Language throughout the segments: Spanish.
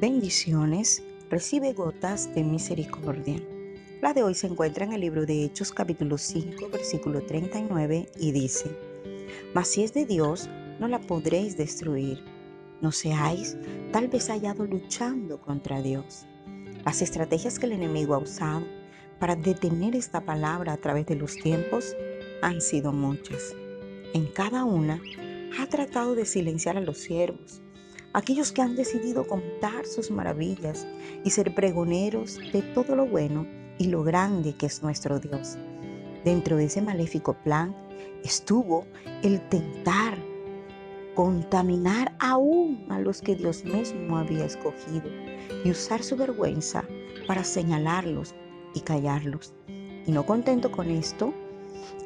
bendiciones, recibe gotas de misericordia. La de hoy se encuentra en el libro de Hechos capítulo 5 versículo 39 y dice, Mas si es de Dios, no la podréis destruir. No seáis tal vez hallado luchando contra Dios. Las estrategias que el enemigo ha usado para detener esta palabra a través de los tiempos han sido muchas. En cada una ha tratado de silenciar a los siervos, aquellos que han decidido contar sus maravillas y ser pregoneros de todo lo bueno y lo grande que es nuestro Dios. Dentro de ese maléfico plan estuvo el tentar contaminar aún a los que Dios mismo había escogido y usar su vergüenza para señalarlos y callarlos. Y no contento con esto,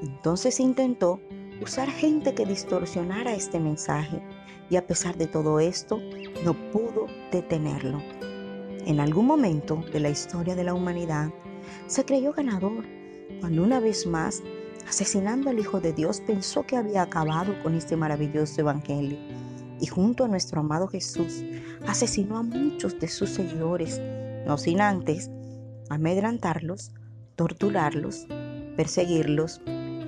entonces intentó usar gente que distorsionara este mensaje. Y a pesar de todo esto no pudo detenerlo. En algún momento de la historia de la humanidad se creyó ganador cuando una vez más, asesinando al Hijo de Dios, pensó que había acabado con este maravilloso Evangelio. Y junto a nuestro amado Jesús asesinó a muchos de sus seguidores, no sin antes amedrantarlos, torturarlos, perseguirlos,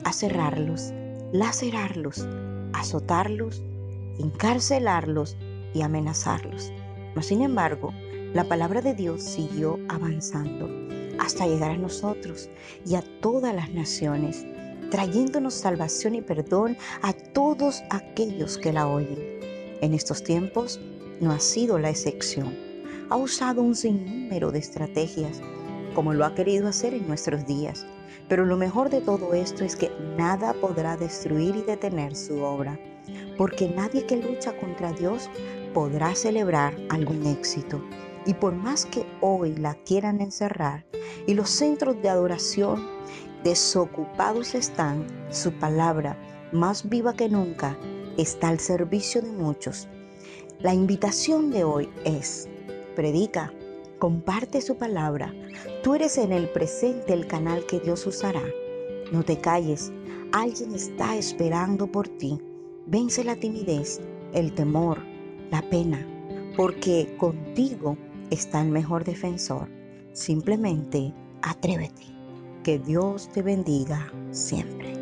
aserrarlos, lacerarlos, azotarlos encarcelarlos y amenazarlos. No, sin embargo, la palabra de Dios siguió avanzando hasta llegar a nosotros y a todas las naciones, trayéndonos salvación y perdón a todos aquellos que la oyen. En estos tiempos no ha sido la excepción. Ha usado un sinnúmero de estrategias, como lo ha querido hacer en nuestros días. Pero lo mejor de todo esto es que nada podrá destruir y detener su obra porque nadie que lucha contra Dios podrá celebrar algún éxito. Y por más que hoy la quieran encerrar y los centros de adoración desocupados están, su palabra, más viva que nunca, está al servicio de muchos. La invitación de hoy es, predica, comparte su palabra. Tú eres en el presente el canal que Dios usará. No te calles, alguien está esperando por ti. Vence la timidez, el temor, la pena, porque contigo está el mejor defensor. Simplemente atrévete. Que Dios te bendiga siempre.